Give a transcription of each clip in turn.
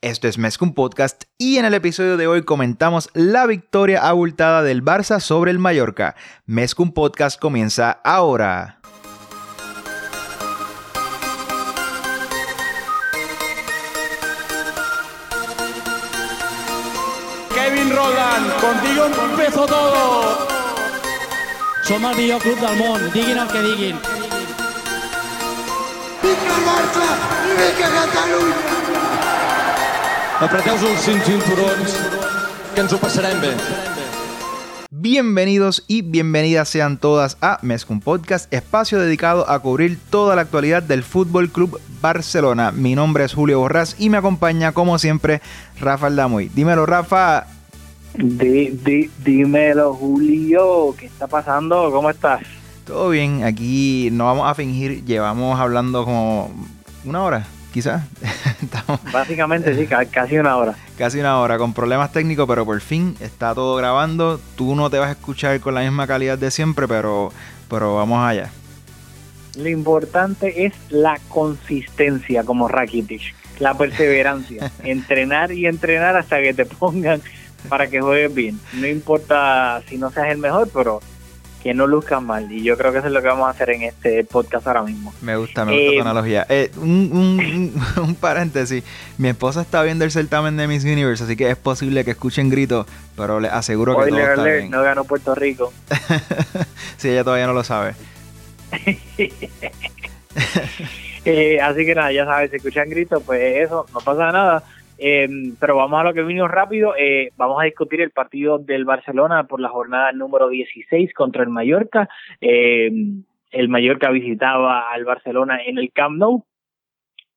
Esto es Mezcum Podcast y en el episodio de hoy comentamos la victoria abultada del Barça sobre el Mallorca. Mezcum Podcast comienza ahora. Kevin Roland, contigo empezó todo. Som el millor club del món, diguin el que diguin. Vinga el Barça i vinga Apreteu-vos els cinturons, que ens ho passarem bé. Bienvenidos y bienvenidas sean todas a Mezcum Podcast, espacio dedicado a cubrir toda la actualidad del Fútbol Club Barcelona. Mi nombre es Julio Borrás y me acompaña, como siempre, Rafa Damuy. Dímelo, Rafa. Di, di, dímelo, Julio, ¿qué está pasando? ¿Cómo estás? Todo bien, aquí no vamos a fingir, llevamos hablando como una hora, quizás. Básicamente sí, ca- casi una hora. casi una hora con problemas técnicos, pero por fin está todo grabando. Tú no te vas a escuchar con la misma calidad de siempre, pero, pero vamos allá. Lo importante es la consistencia como Rakitic, la perseverancia, entrenar y entrenar hasta que te pongan para que juegues bien. No importa si no seas el mejor, pero que no luzcas mal. Y yo creo que eso es lo que vamos a hacer en este podcast ahora mismo. Me gusta, me gusta Eh, tu analogía. Eh, un, un- un- paréntesis. Mi esposa está viendo el certamen de Miss Universe, así que es posible que escuchen gritos, pero le aseguro que todo está bien. no ganó Puerto Rico. si ella todavía no lo sabe. Eh, así que nada, ya sabes, si escuchan gritos, pues eso, no pasa nada. Eh, pero vamos a lo que vino rápido. Eh, vamos a discutir el partido del Barcelona por la jornada número 16 contra el Mallorca. Eh, el Mallorca visitaba al Barcelona en el Camp Nou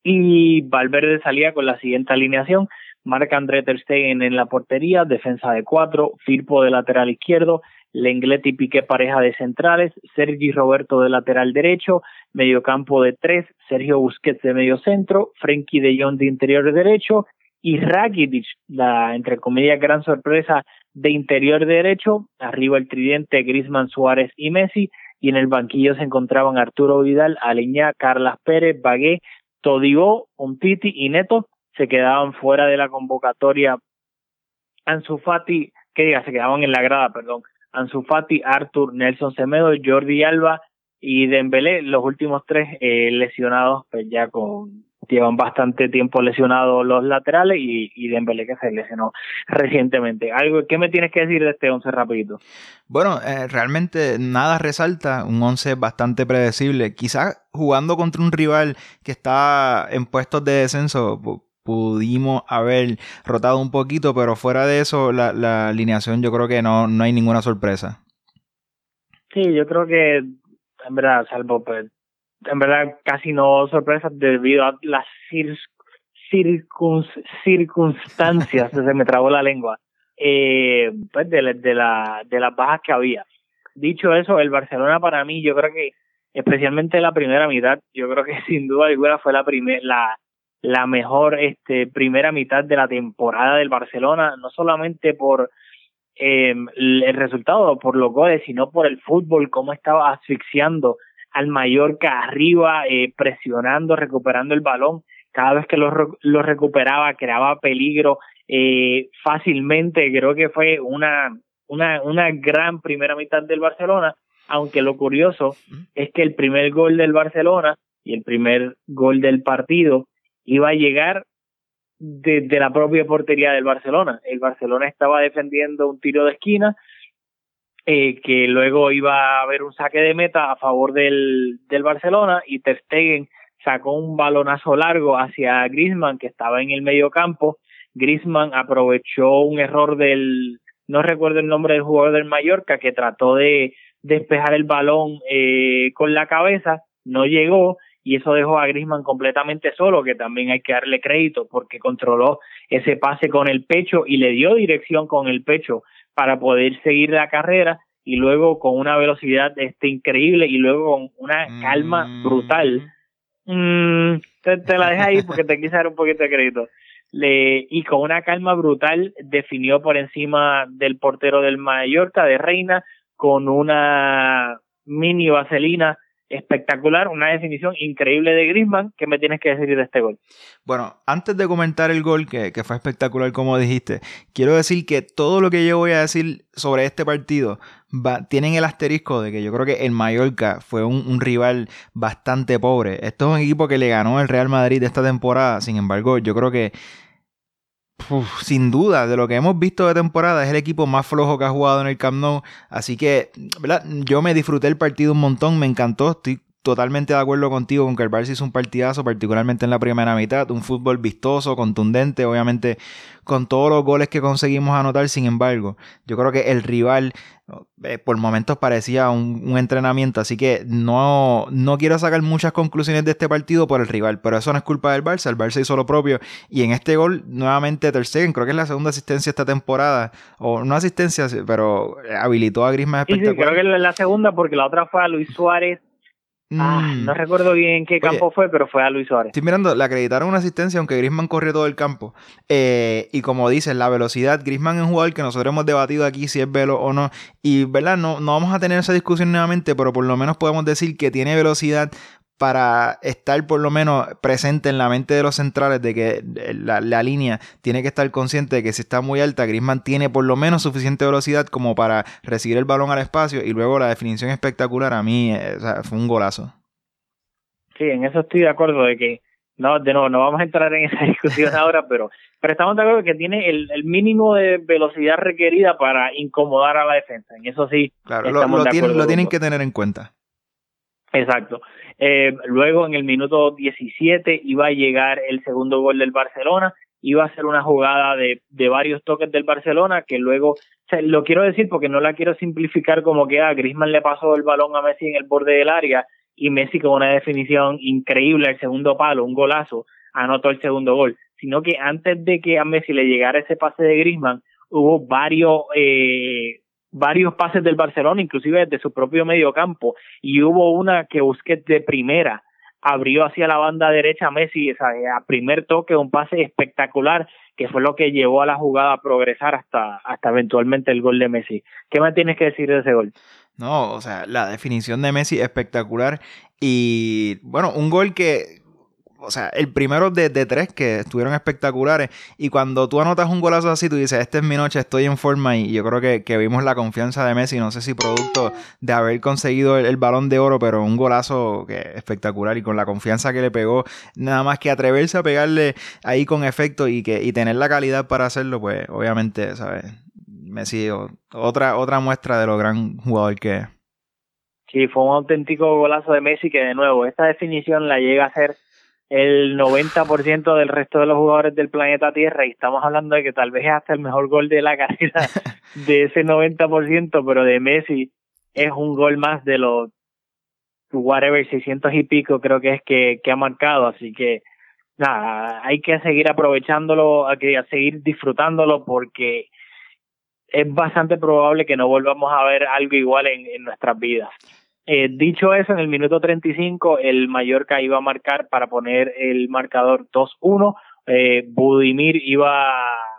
y Valverde salía con la siguiente alineación. Marca André Ter en la portería, defensa de cuatro, Firpo de lateral izquierdo, Lenglet y Piqué pareja de centrales, Sergi Roberto de lateral derecho, mediocampo de tres, Sergio Busquets de medio centro, Frenkie de Jong de interior derecho y Rakitic, la entre comillas gran sorpresa de interior derecho, arriba el tridente Griezmann, Suárez y Messi. Y en el banquillo se encontraban Arturo Vidal, Aleñá, Carlas Pérez, Bagué, Todibó, Umtiti y Neto. Se quedaban fuera de la convocatoria Ansu Fati, que diga, se quedaban en la grada, perdón, Ansu Fati, Artur, Nelson Semedo, Jordi Alba y Dembélé, los últimos tres eh, lesionados, pues ya con llevan bastante tiempo lesionados los laterales y, y Dembélé que se lesionó recientemente. Algo ¿Qué me tienes que decir de este once rapidito? Bueno, eh, realmente nada resalta, un 11 bastante predecible. Quizás jugando contra un rival que está en puestos de descenso, pu- pudimos haber rotado un poquito, pero fuera de eso, la, la alineación yo creo que no, no hay ninguna sorpresa. Sí, yo creo que en verdad, salvo pues, en verdad casi no sorpresas debido a las cir- circuns- circunstancias, se me trabó la lengua, eh, pues de, de, la, de las bajas que había. Dicho eso, el Barcelona para mí, yo creo que especialmente la primera mitad, yo creo que sin duda alguna fue la primer, la, la mejor este primera mitad de la temporada del Barcelona, no solamente por el el resultado, por los goles, sino por el fútbol, cómo estaba asfixiando al Mallorca arriba, eh, presionando, recuperando el balón. Cada vez que lo, lo recuperaba, creaba peligro eh, fácilmente. Creo que fue una, una, una gran primera mitad del Barcelona, aunque lo curioso es que el primer gol del Barcelona y el primer gol del partido iba a llegar desde la propia portería del Barcelona. El Barcelona estaba defendiendo un tiro de esquina eh, que luego iba a haber un saque de meta a favor del, del Barcelona y Ter Stegen sacó un balonazo largo hacia Griezmann que estaba en el medio campo. Griezmann aprovechó un error del, no recuerdo el nombre del jugador del Mallorca que trató de despejar el balón eh, con la cabeza, no llegó y eso dejó a Griezmann completamente solo, que también hay que darle crédito porque controló ese pase con el pecho y le dio dirección con el pecho para poder seguir la carrera y luego con una velocidad este increíble y luego con una calma Mm. brutal. Mm, te, te la dejo ahí porque te quise dar un poquito de crédito. Le, y con una calma brutal definió por encima del portero del Mallorca, de Reina, con una mini vaselina espectacular, una definición increíble de Griezmann. ¿Qué me tienes que decir de este gol? Bueno, antes de comentar el gol, que, fue espectacular como dijiste, quiero decir que todo lo que yo voy a decir sobre este partido va, tienen el asterisco de que yo creo que el Mallorca fue un, un rival bastante pobre. Esto es un equipo que le ganó el Real Madrid esta temporada, sin embargo, yo creo que sin duda, de lo que hemos visto de temporada, es el equipo más flojo que ha jugado en el Camp Nou. Así que, ¿verdad? Yo me disfruté el partido un montón, me encantó. Estoy totalmente de acuerdo contigo con que el Barça hizo un partidazo, particularmente en la primera mitad, un fútbol vistoso, contundente, obviamente con todos los goles que conseguimos anotar, sin embargo, yo creo que el rival eh, por momentos parecía un, entrenamiento, así que no, no quiero sacar muchas conclusiones de este partido por el rival, pero eso no es culpa del Barça, el Barça hizo lo propio y en este gol nuevamente Ter Stegen, creo que es la segunda asistencia esta temporada, o no asistencia, pero habilitó a Griezmann espectacular. Sí, creo que es la segunda porque la otra fue a Luis Suárez Ah, mm. no recuerdo bien qué campo fue, pero fue a Luis Suárez. Estoy mirando, le acreditaron una asistencia, aunque Grisman corrió todo el campo. Eh, y como dices, la velocidad, Grisman es un jugador que nosotros hemos debatido aquí si es velo o no. Y, ¿verdad? No, no vamos a tener esa discusión nuevamente, pero por lo menos podemos decir que tiene velocidad para estar por lo menos presente en la mente de los centrales de que la, línea tiene que estar consciente de que si está muy alta, Grisman tiene por lo menos suficiente velocidad como para recibir el balón al espacio y luego la definición espectacular a mí eh, fue un golazo. Sí, en eso estoy de acuerdo de que no, de nuevo, no vamos a entrar en esa discusión ahora, pero, pero estamos de acuerdo que tiene el, mínimo de velocidad requerida para incomodar a la defensa. En eso sí, claro, lo, tienen, lo tienen que tener en cuenta. Exacto. Eh, luego en el minuto 17 iba a llegar el segundo gol del Barcelona, iba a ser una jugada de, de varios toques del Barcelona que luego, lo quiero decir porque no la quiero simplificar como que a ah, le pasó el balón a Messi en el borde del área y Messi con una definición increíble al segundo palo, un golazo, anotó el segundo gol, sino que antes de que a Messi le llegara ese pase de Griezmann, hubo varios eh, varios pases del Barcelona, inclusive desde su propio medio campo, y hubo una que Busquets de primera abrió hacia la banda derecha a Messi, o a primer toque, un pase espectacular, que fue lo que llevó a la jugada a progresar hasta, hasta eventualmente el gol de Messi. ¿Qué más tienes que decir de ese gol? No, o sea, la definición de Messi espectacular y bueno, un gol que o sea, el primero de, tres que estuvieron espectaculares. Y cuando tú anotas un golazo así, tú dices, esta es mi noche, estoy en forma. Y yo creo que, vimos la confianza de Messi. No sé si producto de haber conseguido el, balón de oro, pero un golazo que espectacular. Y con la confianza que le pegó, nada más que atreverse a pegarle ahí con efecto y, que, y tener la calidad para hacerlo, pues obviamente, ¿sabes? Messi, otra, otra muestra de lo gran jugador que es. Sí, fue un auténtico golazo de Messi que de nuevo, esta definición la llega a ser el 90% del resto de los jugadores del planeta Tierra y estamos hablando de que tal vez es hasta el mejor gol de la carrera de ese 90%, pero de Messi es un gol más de los whatever 600 y pico creo que es que, que ha marcado, así que nada, hay que seguir aprovechándolo, hay que seguir disfrutándolo porque es bastante probable que no volvamos a ver algo igual en, en nuestras vidas. Eh, dicho eso, en el minuto 35 el Mallorca iba a marcar para poner el marcador 2-1. Eh, Budimir iba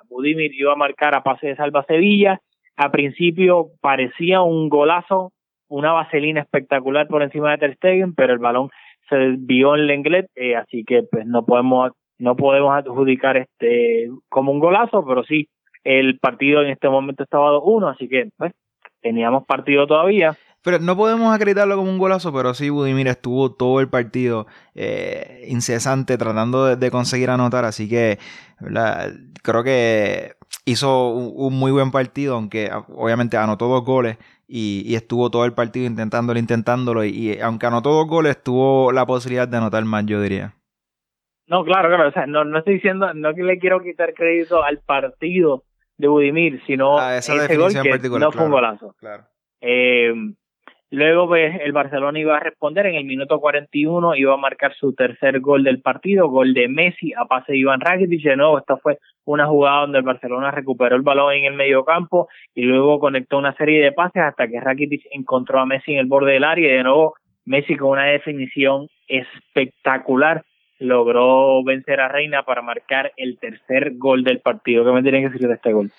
Budimir iba a marcar a pase de Salva Sevilla. A principio parecía un golazo, una vaselina espectacular por encima de Ter Stegen, pero el balón se desvió en Lenglet, eh, así que pues no podemos no podemos adjudicar este como un golazo, pero sí el partido en este momento estaba 2-1, así que pues teníamos partido todavía. Pero no podemos acreditarlo como un golazo, pero sí, Budimir estuvo todo el partido eh, incesante tratando de, conseguir anotar, así que creo que hizo un, muy buen partido, aunque obviamente anotó dos goles y, estuvo todo el partido intentándolo, intentándolo, y, aunque anotó dos goles, tuvo la posibilidad de anotar más, yo diría. No, claro, claro, o sea, no, no estoy diciendo, no que le quiero quitar crédito al partido de Budimir, sino a ese gol que no fue un golazo. Claro. Eh, Luego pues, el Barcelona iba a responder en el minuto 41, iba a marcar su tercer gol del partido, gol de Messi a pase de Iván Rakitic. De nuevo, esta fue una jugada donde el Barcelona recuperó el balón en el medio campo y luego conectó una serie de pases hasta que Rakitic encontró a Messi en el borde del área y de nuevo Messi con una definición espectacular logró vencer a Reina para marcar el tercer gol del partido. ¿Qué me tienen que decir de este gol?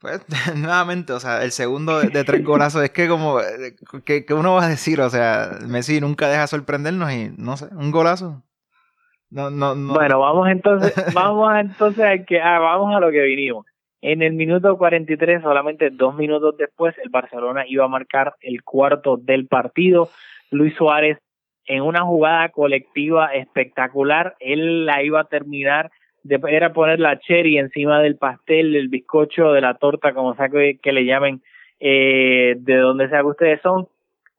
Pues nuevamente, o sea, el segundo de, tres golazos es que como, eh, que, uno va a decir, o sea, Messi nunca deja sorprendernos y no sé, un golazo. No, no, no. Bueno, vamos entonces, vamos entonces a que, ah, vamos a lo que vinimos. En el minuto 43, solamente dos minutos después, el Barcelona iba a marcar el cuarto del partido. Luis Suárez, en una jugada colectiva espectacular, él la iba a terminar de, era poner la cherry encima del pastel, del bizcocho, de la torta, como sea que, le llamen, eh, de donde sea que ustedes son,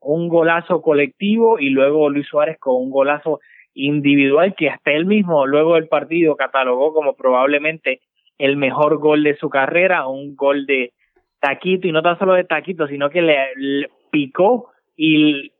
un golazo colectivo y luego Luis Suárez con un golazo individual que hasta él mismo luego del partido catalogó como probablemente el mejor gol de su carrera, un gol de taquito y no tan solo de taquito, sino que le, picó y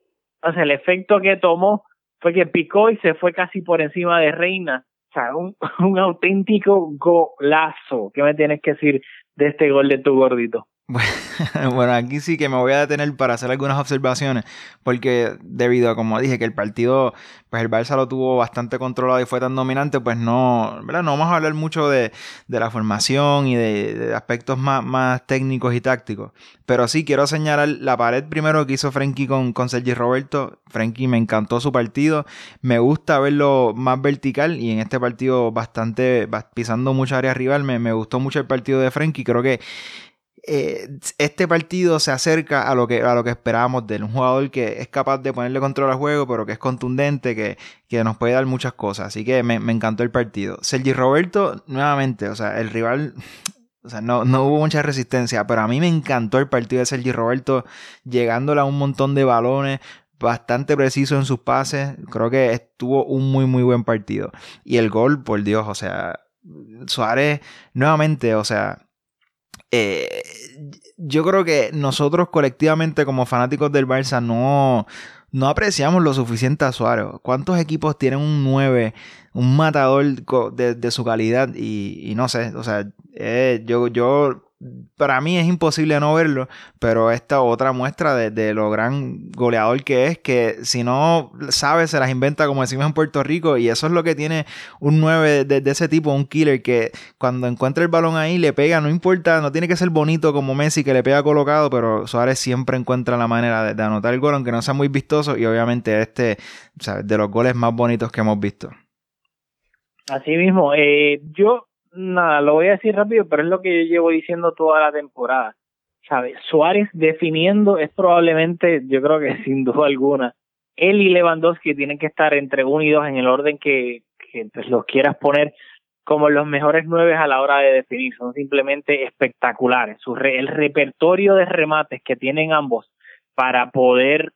o sea, el efecto que tomó fue que picó y se fue casi por encima de Reina o sea, un, un auténtico golazo. ¿Qué me tienes que decir de este gol de tu gordito? Bueno, aquí sí que me voy a detener para hacer algunas observaciones, porque debido a, como dije, que el partido, pues el Barça lo tuvo bastante controlado y fue tan dominante, pues no, ¿verdad? No vamos a hablar mucho de, de la formación y de, aspectos más, más, técnicos y tácticos, pero sí quiero señalar la pared primero que hizo Frenkie con, con Sergi Roberto. Frenkie me encantó su partido, me gusta verlo más vertical y en este partido bastante, pisando mucha área rival, me, gustó mucho el partido de Frenkie, creo que eh, este partido se acerca a lo que a lo que esperábamos de. Un jugador que es capaz de ponerle control al juego, pero que es contundente, que, que nos puede dar muchas cosas. Así que me, encantó el partido. Sergi Roberto, nuevamente, o sea, el rival. O sea, no, no hubo mucha resistencia, pero a mí me encantó el partido de Sergi Roberto, llegándole a un montón de balones, bastante preciso en sus pases. Creo que estuvo un muy, muy buen partido. Y el gol, por Dios, o sea, Suárez, nuevamente, o sea, eh, yo creo que nosotros colectivamente como fanáticos del Barça no, no apreciamos lo suficiente a Suárez. ¿Cuántos equipos tienen un 9, un matador de, su calidad? Y, no sé, o sea, eh, yo, yo para mí es imposible no verlo, pero esta otra muestra de, lo gran goleador que es, que si no sabe, se las inventa como decimos en Puerto Rico, y eso es lo que tiene un 9 de, ese tipo, un killer, que cuando encuentra el balón ahí le pega, no importa, no tiene que ser bonito como Messi que le pega colocado, pero Suárez siempre encuentra la manera de, anotar el gol, aunque no sea muy vistoso, y obviamente este, de los goles más bonitos que hemos visto. Así mismo, eh, yo nada, lo voy a decir rápido, pero es lo que yo llevo diciendo toda la temporada. ¿Sabes? Suárez definiendo es probablemente, yo creo que sin duda alguna, él y Lewandowski tienen que estar entre uno y dos en el orden que, que pues, los quieras poner como los mejores nueve a la hora de definir. Son simplemente espectaculares. Su el repertorio de remates que tienen ambos para poder,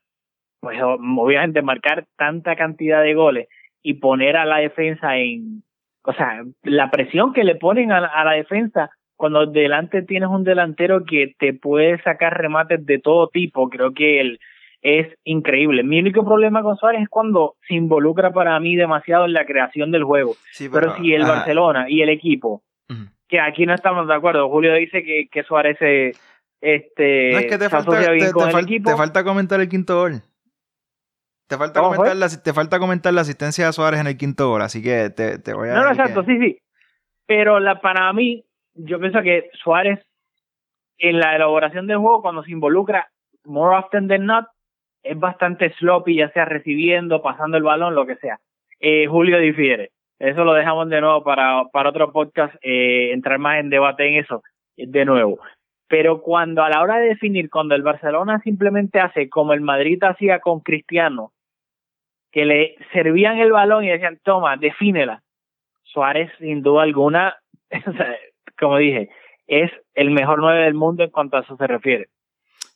pues obviamente, marcar tanta cantidad de goles y poner a la defensa en, o sea, la presión que le ponen a, la defensa cuando delante tienes un delantero que te puede sacar remates de todo tipo, creo que él es increíble. Mi único problema con Suárez es cuando se involucra para mí demasiado en la creación del juego. pero, si el Barcelona y el equipo, que aquí no estamos de acuerdo, Julio dice que, que Suárez se, este, no, es que te falta, bien con el equipo. te falta comentar el quinto gol. Te falta, comentar la, te falta comentar la asistencia de Suárez en el quinto gol, así que te, te voy a... No, no, exacto, sí, sí. Pero la, para mí, yo pienso que Suárez, en la elaboración del juego, cuando se involucra, more often than not, es bastante sloppy, ya sea recibiendo, pasando el balón, lo que sea. Eh, Julio difiere. Eso lo dejamos de nuevo para, para otro podcast, eh, entrar más en debate en eso, de nuevo. Pero cuando a la hora de definir, cuando el Barcelona simplemente hace como el Madrid hacía con Cristiano, que le servían el balón y decían, toma, defínela. Suárez, sin duda alguna, como dije, es el mejor nueve del mundo en cuanto a eso se refiere.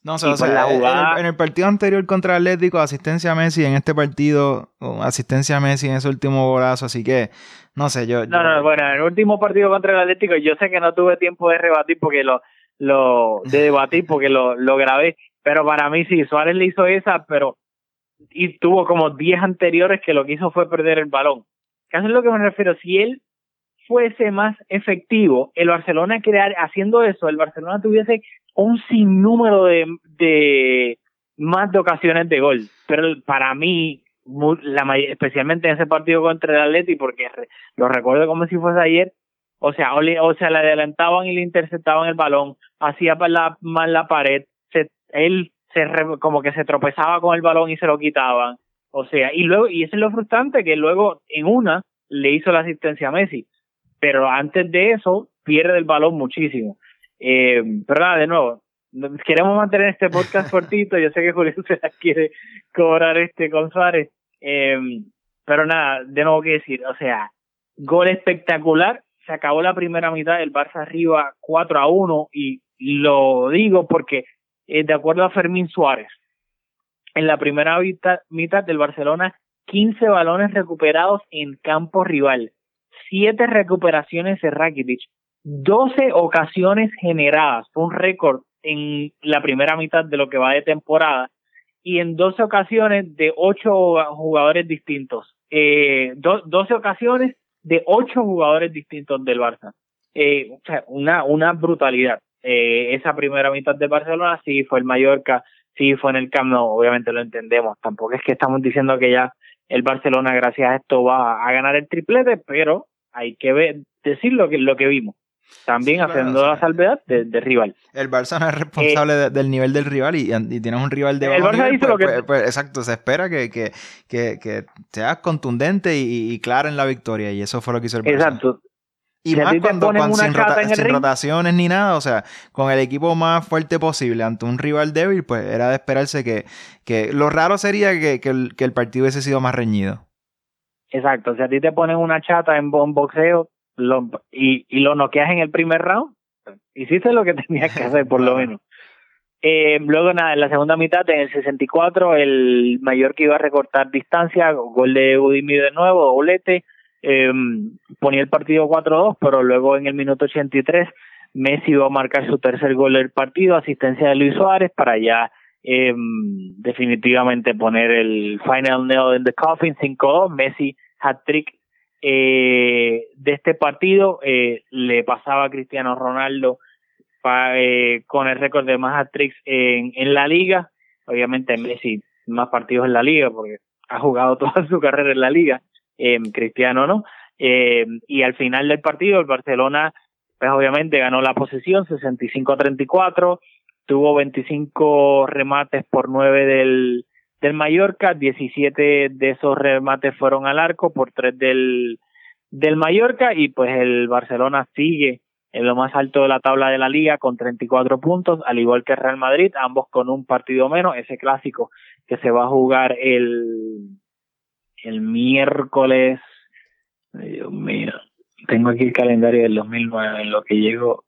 No, o sea, en, el, partido anterior contra Atlético, asistencia a Messi, en este partido, asistencia a Messi en ese último golazo, así que, no sé, yo... No, no, bueno, en el último partido contra el Atlético, yo sé que no tuve tiempo de rebatir porque lo, lo, de debatir porque lo, lo grabé, pero para mí sí, Suárez le hizo esa, pero y tuvo como 10 anteriores que lo que hizo fue perder el balón. ¿Qué es lo que me refiero? Si él fuese más efectivo, el Barcelona crear, haciendo eso, el Barcelona tuviese un sinnúmero de, de más de ocasiones de gol. Pero para mí, especialmente en ese partido contra el Atleti, porque lo recuerdo como si fuese ayer, O sea, o, le, o sea, le adelantaban y le interceptaban el balón, hacía la, mal la pared, se, él se re- como que se tropezaba con el balón y se lo quitaban. O sea, y luego, y eso es lo frustrante, que luego en una le hizo la asistencia a Messi. Pero antes de eso, pierde el balón muchísimo. Eh, pero nada, de nuevo, queremos mantener este podcast cortito. Yo sé que Julio se la quiere cobrar este con Suárez. Eh, pero nada, de nuevo que decir, o sea, gol espectacular. Se acabó la primera mitad, el Barça arriba 4 a 1 y lo digo porque eh, de acuerdo a Fermín Suárez, en la primera mitad, del Barcelona, 15 balones recuperados en campo rival, 7 recuperaciones de Rakitic, 12 ocasiones generadas, un récord en la primera mitad de lo que va de temporada, y en 12 ocasiones de 8 jugadores distintos, eh, do- 12 ocasiones de 8 jugadores distintos del Barça. Eh, una, una brutalidad. Eh, esa primera mitad de Barcelona sí fue el Mallorca, sí fue en el Camp Nou, obviamente lo entendemos. Tampoco es que estamos diciendo que ya el Barcelona gracias a esto va a ganar el triplete, pero hay que ver, decir lo que, lo que vimos. También Sí, claro, haciendo o sea, la salvedad de, de rival. El Barça no es responsable de- del nivel del rival y, y tienes un rival de Eh, El bajo Barça nivel, hizo pues, lo que- pues- pues, exacto, se espera que, que, que, que seas contundente y, y clara en la victoria y eso fue lo que hizo el Barça. Exacto. Y Si más cuando, sin, rota- sin ring- rotaciones ni nada, o sea, con el equipo más fuerte posible ante un rival débil, pues era de esperarse que, que lo raro sería que, que el, que el partido hubiese sido más reñido. Exacto, si a ti te ponen una chata en, bo- en boxeo lo- y, y lo noqueas en el primer round, hiciste lo que tenías que hacer por lo menos. Eh, luego nada, en la segunda mitad, en el 64, el Mallorca iba a recortar distancia, gol de Udimir de nuevo, doblete, eh, ponía el partido 4-2, pero luego en el minuto 83 Messi iba a marcar su tercer gol del partido, asistencia de Luis Suárez para ya eh, definitivamente poner el final nail in the coffin 5-2, Messi hat-trick eh, de este partido, eh, le pasaba a Cristiano Ronaldo eh, con el récord de más hat-tricks en, en la liga, obviamente Messi más partidos en la liga porque ha jugado toda su carrera en la liga, eh, Cristiano no, eh, y al final del partido el Barcelona pues obviamente ganó la posesión 65 a 34 tuvo 25 remates por 9 del del Mallorca 17 de esos remates fueron al arco por 3 del del Mallorca y pues el Barcelona sigue en lo más alto de la tabla de la liga con 34 puntos, al igual que Real Madrid, ambos con un partido menos, ese clásico que se va a jugar el el miércoles Dios mío. Tengo aquí el calendario del 2009 en lo que llego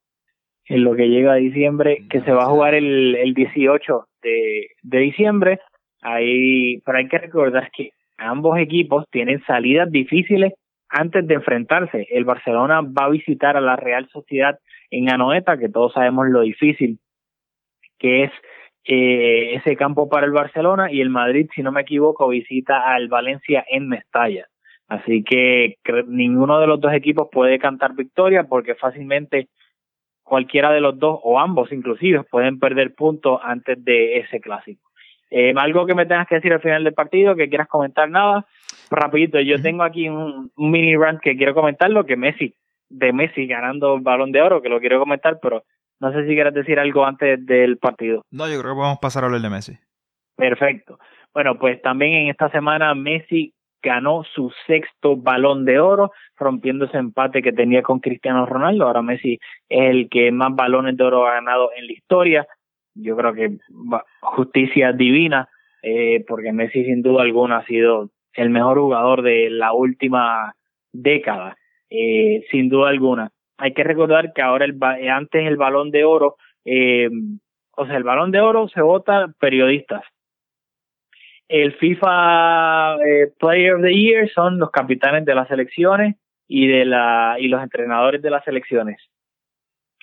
en lo que llega a diciembre, que se va a jugar el, el 18 de, de diciembre. Ahí, pero hay que recordar que ambos equipos tienen salidas difíciles antes de enfrentarse. El Barcelona va a visitar a la Real Sociedad en Anoeta, que todos sabemos lo difícil que es eh, ese campo para el Barcelona, y el Madrid, si no me equivoco, visita al Valencia en Mestalla. Así que ninguno de los dos equipos puede cantar victoria porque fácilmente cualquiera de los dos o ambos inclusive pueden perder puntos antes de ese clásico. Eh, algo que me tengas que decir al final del partido, que quieras comentar nada, rapidito, yo tengo aquí un, un mini rant que quiero comentarlo, que Messi, de Messi ganando el balón de oro, que lo quiero comentar, pero no sé si quieres decir algo antes del partido. No, yo creo que podemos pasar a hablar de Messi. Perfecto. Bueno, pues también en esta semana Messi ganó su sexto balón de oro, rompiendo ese empate que tenía con Cristiano Ronaldo. Ahora Messi es el que más balones de oro ha ganado en la historia. Yo creo que justicia divina, eh, porque Messi sin duda alguna ha sido el mejor jugador de la última década, eh, sin duda alguna. Hay que recordar que ahora el eh, antes el balón de oro, eh, o sea, el balón de oro se vota periodistas. El FIFA eh, Player of the Year son los capitanes de las selecciones y de la y los entrenadores de las selecciones.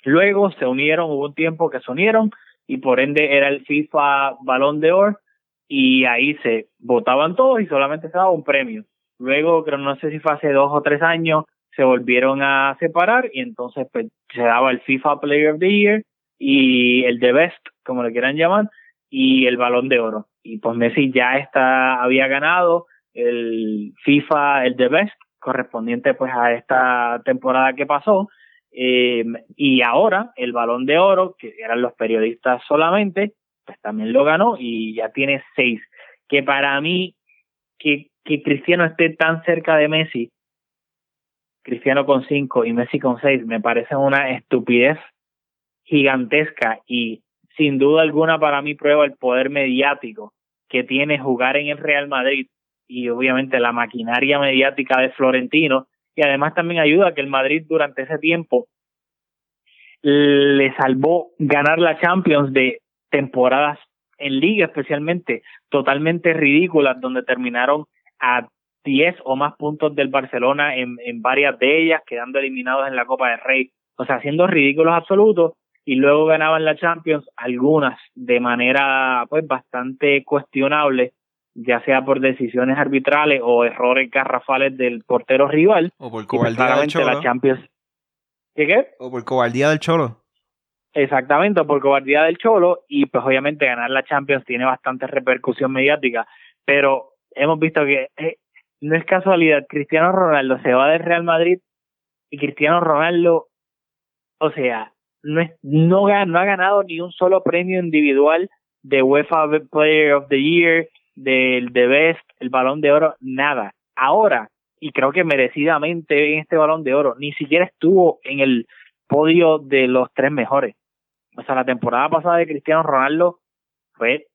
Luego se unieron, hubo un tiempo que se unieron y por ende era el FIFA Balón de Oro y ahí se votaban todos y solamente se daba un premio. Luego, creo no sé si fue hace dos o tres años, se volvieron a separar y entonces pues, se daba el FIFA Player of the Year y el The Best, como le quieran llamar, y el Balón de Oro. Y pues Messi ya está, había ganado el FIFA, el The Best, correspondiente pues a esta temporada que pasó. Eh, y ahora el balón de oro, que eran los periodistas solamente, pues también lo ganó y ya tiene seis. Que para mí, que, que Cristiano esté tan cerca de Messi, Cristiano con cinco y Messi con seis, me parece una estupidez gigantesca y sin duda alguna para mí prueba el poder mediático que tiene jugar en el Real Madrid y obviamente la maquinaria mediática de Florentino. Y además también ayuda a que el Madrid durante ese tiempo le salvó ganar la Champions de temporadas en liga especialmente totalmente ridículas donde terminaron a 10 o más puntos del Barcelona en, en varias de ellas quedando eliminados en la Copa del Rey o sea haciendo ridículos absolutos y luego ganaban la Champions algunas de manera pues bastante cuestionable ya sea por decisiones arbitrales o errores garrafales del portero rival. O por cobardía del Cholo. la Champions. ¿Qué qué? O por cobardía del Cholo. Exactamente, o por cobardía del Cholo. Y pues obviamente ganar la Champions tiene bastante repercusión mediática. Pero hemos visto que eh, no es casualidad. Cristiano Ronaldo se va del Real Madrid y Cristiano Ronaldo, o sea, no, es, no, ha ganado ni un solo premio individual de UEFA Player of the Year, del de Best, el Balón de Oro, nada. Ahora, y creo que merecidamente en este Balón de Oro, ni siquiera estuvo en el podio de los tres mejores. O sea, la temporada pasada de Cristiano Ronaldo fue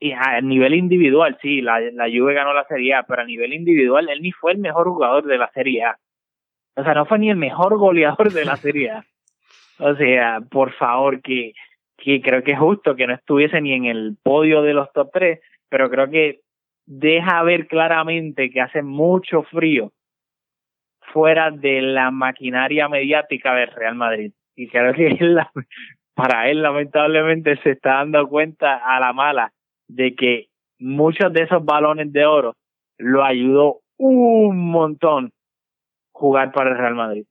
y a nivel individual, sí, la, la Juve ganó la Serie A, pero a nivel individual él ni fue el mejor jugador de la Serie A. O sea, no fue ni el mejor goleador de la Serie A. O sea, por favor, que, que creo que es justo que no estuviese ni en el podio de los top 3, pero creo que deja ver claramente que hace mucho frío fuera de la maquinaria mediática del Real Madrid. Y creo que él para él lamentablemente se está dando cuenta a la mala de que muchos de esos balones de oro lo ayudó un montón jugar para el Real Madrid.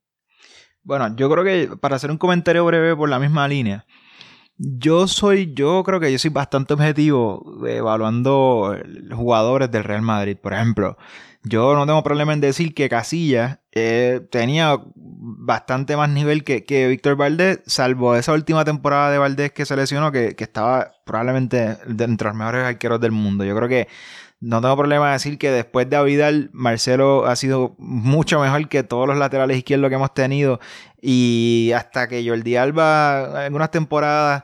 Bueno, yo creo que para hacer un comentario breve por la misma línea, yo soy, yo creo que yo soy bastante objetivo evaluando jugadores del Real Madrid. Por ejemplo, yo no tengo problema en decir que Casillas eh, tenía bastante más nivel que, que Víctor Valdés, salvo esa última temporada de Valdés que se lesionó, que, que estaba probablemente entre los mejores arqueros del mundo. Yo creo que no tengo problema en decir que después de Avidal, Marcelo ha sido mucho mejor que todos los laterales izquierdos que hemos tenido. Y hasta que Jordi Alba, algunas temporadas,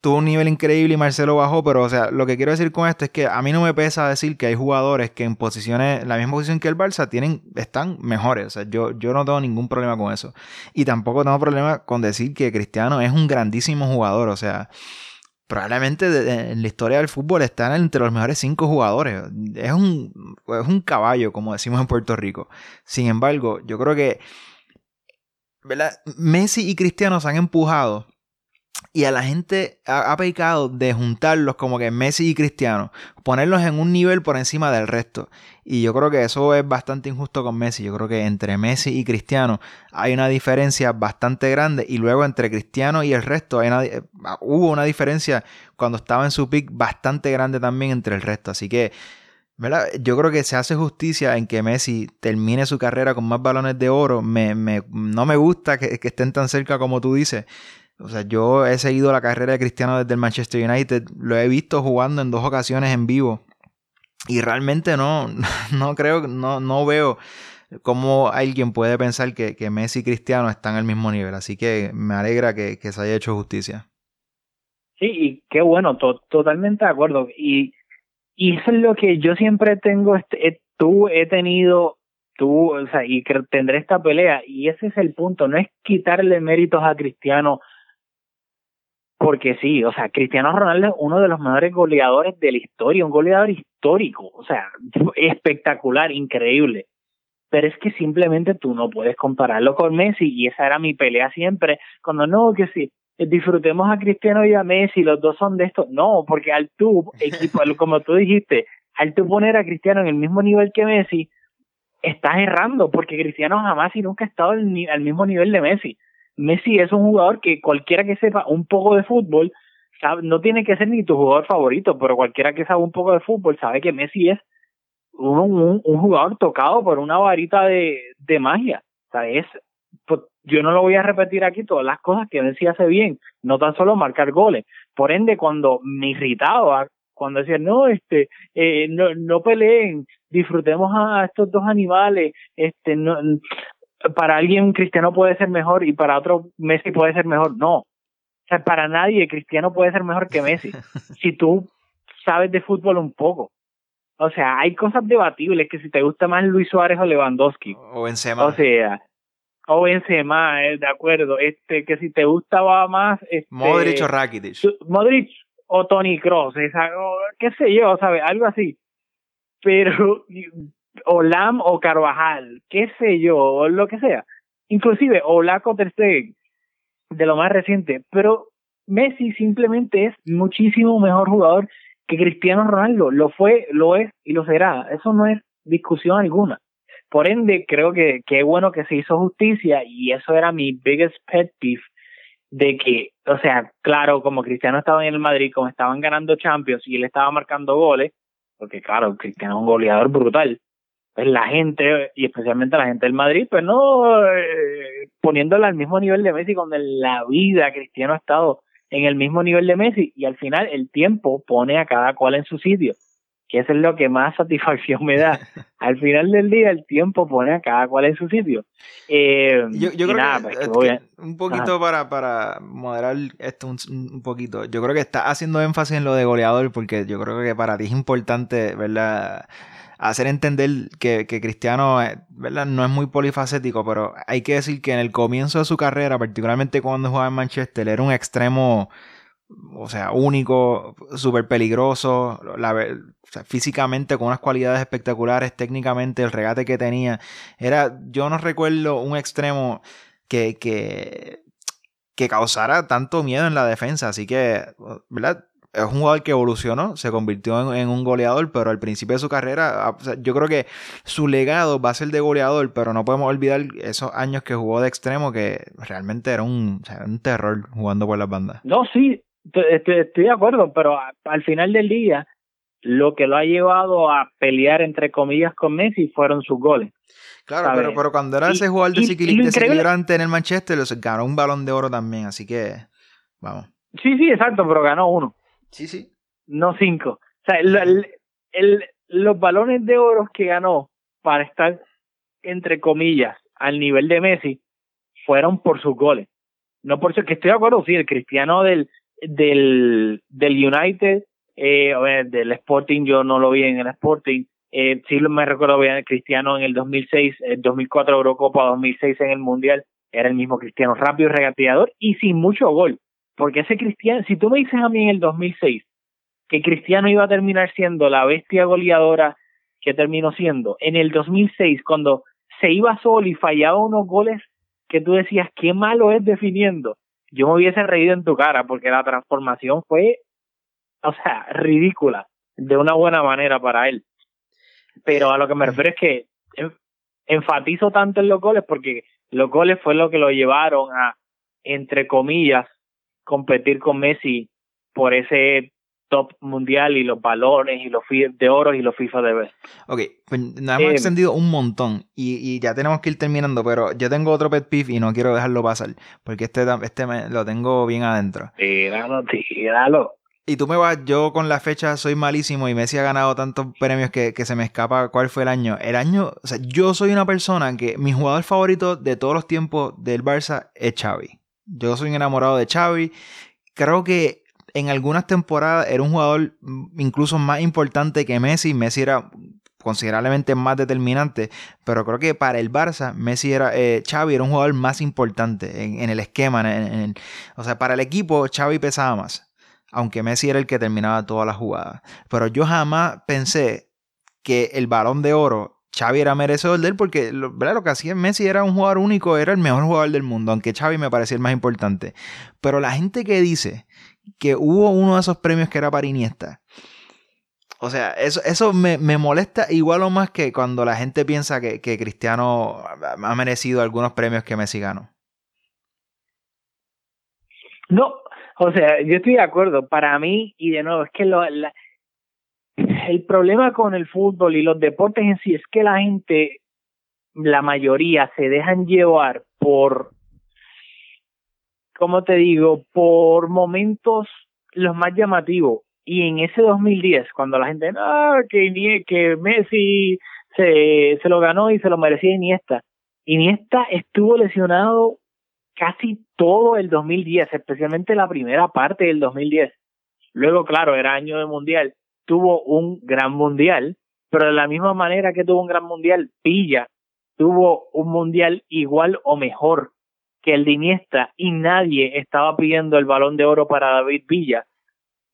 tuvo un nivel increíble y Marcelo bajó. Pero, o sea, lo que quiero decir con esto es que a mí no me pesa decir que hay jugadores que en posiciones, la misma posición que el Barça, tienen, están mejores. O sea, yo, yo no tengo ningún problema con eso. Y tampoco tengo problema con decir que Cristiano es un grandísimo jugador. O sea, probablemente en la historia del fútbol están entre los mejores cinco jugadores. Es un, es un caballo, como decimos en Puerto Rico. Sin embargo, yo creo que. Messi y Cristiano se han empujado y a la gente ha, pecado de juntarlos como que Messi y Cristiano, ponerlos en un nivel por encima del resto. Y yo creo que eso es bastante injusto con Messi. Yo creo que entre Messi y Cristiano hay una diferencia bastante grande y luego entre Cristiano y el resto hay eh, hubo una diferencia cuando estaba en su pick bastante grande también entre el resto. Así que ¿verdad? Yo creo que se hace justicia en que Messi termine su carrera con más balones de oro. Me, me- no me gusta que estén tan cerca como tú dices. O sea, yo he seguido la carrera de Cristiano desde el Manchester United. Lo he visto jugando en dos ocasiones en vivo. Y realmente no, no creo, no, no veo cómo alguien puede pensar que, que Messi y Cristiano están al mismo nivel. Así que me alegra que, que se haya hecho justicia. Sí, y qué bueno, to- totalmente de acuerdo. Y, y eso es lo que yo siempre tengo, este, eh, tú he tenido, tú, o sea, y tendré esta pelea, y ese es el punto, no es quitarle méritos a Cristiano, porque sí, o sea, Cristiano Ronaldo es uno de los mejores goleadores de la historia, un goleador histórico, o sea, espectacular, increíble. Pero es que simplemente tú no puedes compararlo con Messi, y esa era mi pelea siempre, cuando no, que sí, disfrutemos a Cristiano y a Messi, los dos son de esto. No, porque al tú, equipo, como tú dijiste, al tú poner a Cristiano en el mismo nivel que Messi, estás errando, porque Cristiano jamás y nunca ha estado al, al mismo nivel de Messi. Messi es un jugador que cualquiera que sepa un poco de fútbol, sabe, no tiene que ser ni tu jugador favorito, pero cualquiera que sabe un poco de fútbol sabe que Messi es un, un, jugador tocado por una varita de, de magia. O pues, yo no lo voy a repetir aquí todas las cosas que Messi hace bien, no tan solo marcar goles. Por ende, cuando me irritaba, cuando decía, no, este, eh, no, no peleen, disfrutemos a estos dos animales, este, no, para alguien Cristiano puede ser mejor y para otro Messi puede ser mejor. No. O sea, para nadie Cristiano puede ser mejor que Messi. si tú sabes de fútbol un poco. O sea, hay cosas debatibles que si te gusta más Luis Suárez o Lewandowski. O Benzema. O sea, o Benzema, eh, de acuerdo. Este, que si te gustaba más... Este, Modric o Rakitic. Modric o Tony Cross, qué sé yo, ¿sabes? Algo así. Pero, o Lam o Carvajal, qué sé yo, o lo que sea. Inclusive, o Laco Ter de lo más reciente. Pero Messi simplemente es muchísimo mejor jugador que Cristiano Ronaldo. Lo fue, lo es y lo será. Eso no es discusión alguna. Por ende, creo que qué bueno que se hizo justicia y eso era mi biggest pet peeve de que, o sea, claro, como Cristiano estaba en el Madrid, como estaban ganando Champions y él estaba marcando goles, porque claro, Cristiano es un goleador brutal, pues la gente, y especialmente la gente del Madrid, pues no eh, poniéndola al mismo nivel de Messi, cuando en la vida Cristiano ha estado en el mismo nivel de Messi, y al final el tiempo pone a cada cual en su sitio que eso es lo que más satisfacción me da. Al final del día, el tiempo pone a cada cual en su sitio. Eh, yo, yo creo nada, que, pues, es voy que a- un poquito para, para moderar esto un, un poquito. Yo creo que está haciendo énfasis en lo de goleador porque yo creo que para ti es importante, ¿verdad? Hacer entender que, que Cristiano, eh, ¿verdad? No es muy polifacético, pero hay que decir que en el comienzo de su carrera, particularmente cuando jugaba en Manchester, era un extremo, o sea, único, súper peligroso, la físicamente con unas cualidades espectaculares, técnicamente el regate que tenía. Era, yo no recuerdo un extremo que, que, que causara tanto miedo en la defensa, así que, ¿verdad? Es un jugador que evolucionó, se convirtió en, en un goleador, pero al principio de su carrera, o sea, yo creo que su legado va a ser de goleador, pero no podemos olvidar esos años que jugó de extremo, que realmente era un, o sea, un terror jugando por las bandas. No, sí, estoy de acuerdo, pero a- al final del día, lo que lo ha llevado a pelear, entre comillas, con Messi fueron sus goles. Claro, ¿sabes? pero, pero cuando era Y- ese jugador increíble- desequilibrante en el Manchester, ganó un balón de oro también, así que, vamos. Sí, sí, exacto, pero ganó uno, Sí, sí. no cinco. O sea, el- el- los balones de oro que ganó para estar, entre comillas, al nivel de Messi, fueron por sus goles. No por ser que estoy de acuerdo, sí, el cristiano del, del, del United, eh, del Sporting, yo no lo vi en el Sporting. Eh, sí me recuerdo bien el Cristiano en el 2006, el 2004 Eurocopa, 2006 en el Mundial, era el mismo Cristiano rápido, regateador y sin mucho gol. Porque ese Cristiano, si tú me dices a mí en el 2006 que Cristiano iba a terminar siendo la bestia goleadora que terminó siendo, en el 2006 cuando se iba solo y fallaba unos goles que tú decías, qué malo es definiendo, yo me hubiese reído en tu cara porque la transformación fue, o sea, ridícula, de una buena manera para él. Pero a lo que me refiero es que en- enfatizo tanto en los goles porque los goles fue lo que lo llevaron a, entre comillas, competir con Messi por ese top mundial y los balones y los fi- de oro y los FIFA de vez. Ok, pues nos hemos Eh, extendido un montón y, y ya tenemos que ir terminando, pero yo tengo otro pet peeve y no quiero dejarlo pasar, porque este, este me- lo tengo bien adentro. Tíralo, tíralo. Y tú me vas, yo con la fecha soy malísimo y Messi ha ganado tantos premios que, que se me escapa cuál fue el año. El año, o sea, yo soy una persona que mi jugador favorito de todos los tiempos del Barça es Xavi. Yo soy enamorado de Xavi. Creo que en algunas temporadas era un jugador incluso más importante que Messi. Messi era considerablemente más determinante, pero creo que para el Barça, Messi era, eh, Xavi era un jugador más importante en, el esquema, en el- o sea, para el equipo Xavi pesaba más aunque Messi era el que terminaba todas las jugadas. Pero yo jamás pensé que el balón de oro, Xavi era merecedor de él, porque lo, lo que hacía Messi era un jugador único, era el mejor jugador del mundo, aunque Xavi me parecía el más importante. Pero la gente que dice que hubo uno de esos premios que era para Iniesta, o sea, eso, eso me, me molesta igual o más que cuando la gente piensa que, que Cristiano ha merecido algunos premios que Messi ganó. No, o sea, yo estoy de acuerdo. Para mí, y de nuevo, es que lo, el problema con el fútbol y los deportes en sí es que la gente, la mayoría, se dejan llevar por, ¿cómo te digo? Por momentos los más llamativos. Y en ese 2010, cuando la gente, ah, que, que Messi se, se lo ganó y se lo merecía Iniesta. Iniesta estuvo lesionado casi todo el 2010, especialmente la primera parte del 2010. Luego, claro, era año de mundial. Tuvo un gran mundial, pero de la misma manera que tuvo un gran mundial, Pilla tuvo un mundial igual o mejor que el de Iniesta y nadie estaba pidiendo el balón de oro para David Villa.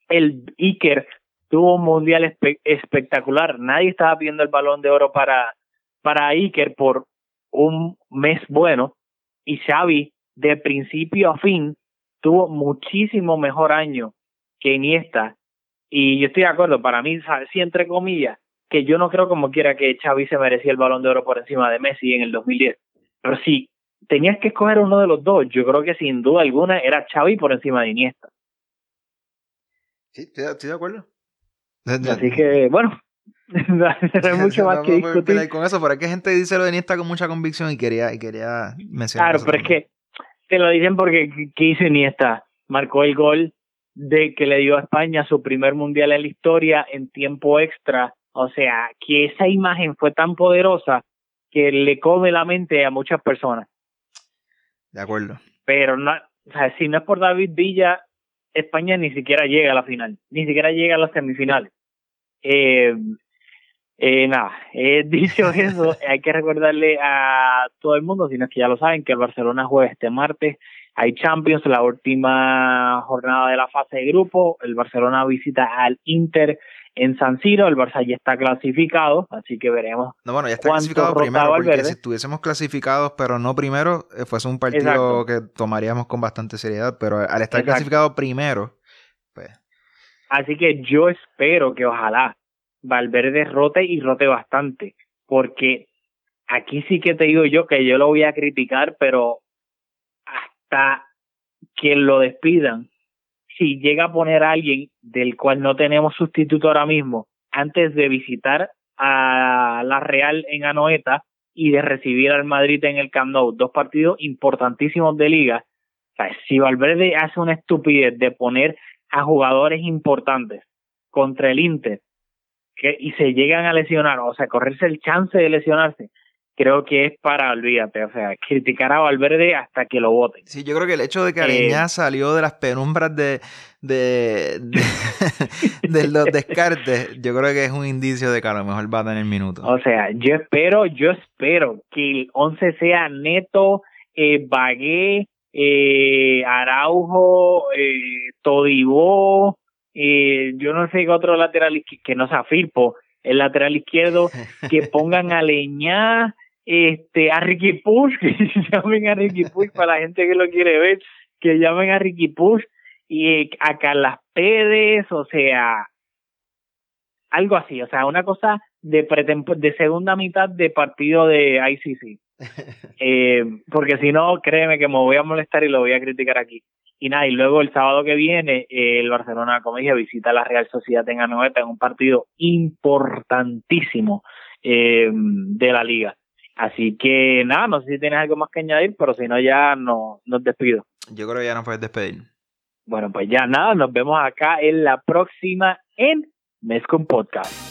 El Iker tuvo un mundial espectacular. Nadie estaba pidiendo el balón de oro para, para Iker por un mes bueno. Y Xavi, de principio a fin, tuvo muchísimo mejor año que Iniesta. Y yo estoy de acuerdo, para mí, sí, entre comillas, que yo no creo como quiera que Xavi se merecía el balón de oro por encima de Messi en el 2010. Pero si tenías que escoger uno de los dos, yo creo que sin duda alguna era Xavi por encima de Iniesta. Sí, estoy de acuerdo. Así que, bueno, no hay mucho más que discutir. Con eso, pero es que gente dice lo de Iniesta con mucha convicción y quería, y quería mencionar Claro, pero es que te lo dicen porque ¿qué hizo Iniesta? Marcó el gol de que le dio a España su primer mundial en la historia en tiempo extra. O sea, que esa imagen fue tan poderosa que le come la mente a muchas personas. De acuerdo. Pero no, o sea, si no es por David Villa, España ni siquiera llega a la final, ni siquiera llega a las semifinales. Eh, eh, nada, eh, dicho eso, hay que recordarle a todo el mundo, si no es que ya lo saben, que el Barcelona juega este martes. Hay Champions, la última jornada de la fase de grupo. El Barcelona visita al Inter en San Siro, el Barça ya está clasificado, así que veremos. No, bueno, ya está clasificado primero, porque si estuviésemos clasificados, pero no primero, eh, fuese un partido que tomaríamos con bastante seriedad, pero al estar clasificado primero, pues. Así que yo espero que ojalá Valverde rote y rote bastante, porque aquí sí que te digo yo que yo lo voy a criticar, pero hasta que lo despidan, si llega a poner a alguien del cual no tenemos sustituto ahora mismo, antes de visitar a la Real en Anoeta y de recibir al Madrid en el Camp Nou, dos partidos importantísimos de liga. O sea, si Valverde hace una estupidez de poner a jugadores importantes contra el Inter que, y se llegan a lesionar, o sea, correrse el chance de lesionarse, creo que es para, olvídate, o sea, criticar a Valverde hasta que lo voten. Sí, yo creo que el hecho de que Areña eh, salió de las penumbras de, de, de, los descartes, yo creo que es un indicio de que a lo mejor va a tener minutos. O sea, yo espero, yo espero que el 11 sea Neto, eh, Bagué, eh, Araujo, eh, Todibó, eh, yo no sé qué otro lateral que no sea Firpo, el lateral izquierdo, que pongan a Leñá, este, a Ricky Push, que llamen a Ricky Push para la gente que lo quiere ver, que llamen a Ricky Push y a Carlas Pérez, o sea, algo así, o sea, una cosa de, de segunda mitad de partido de ICC. Eh, porque si no, créeme que me voy a molestar y lo voy a criticar aquí. Y nada, y luego el sábado que viene, el Barcelona, como dije, visita a la Real Sociedad en Anoeta en un partido importantísimo eh, de la liga. Así que nada, no sé si tienes algo más que añadir, pero si no ya no, nos despido. Yo creo que ya nos puedes despedir. Bueno, pues ya nada, nos vemos acá en la próxima en Mescom Podcast.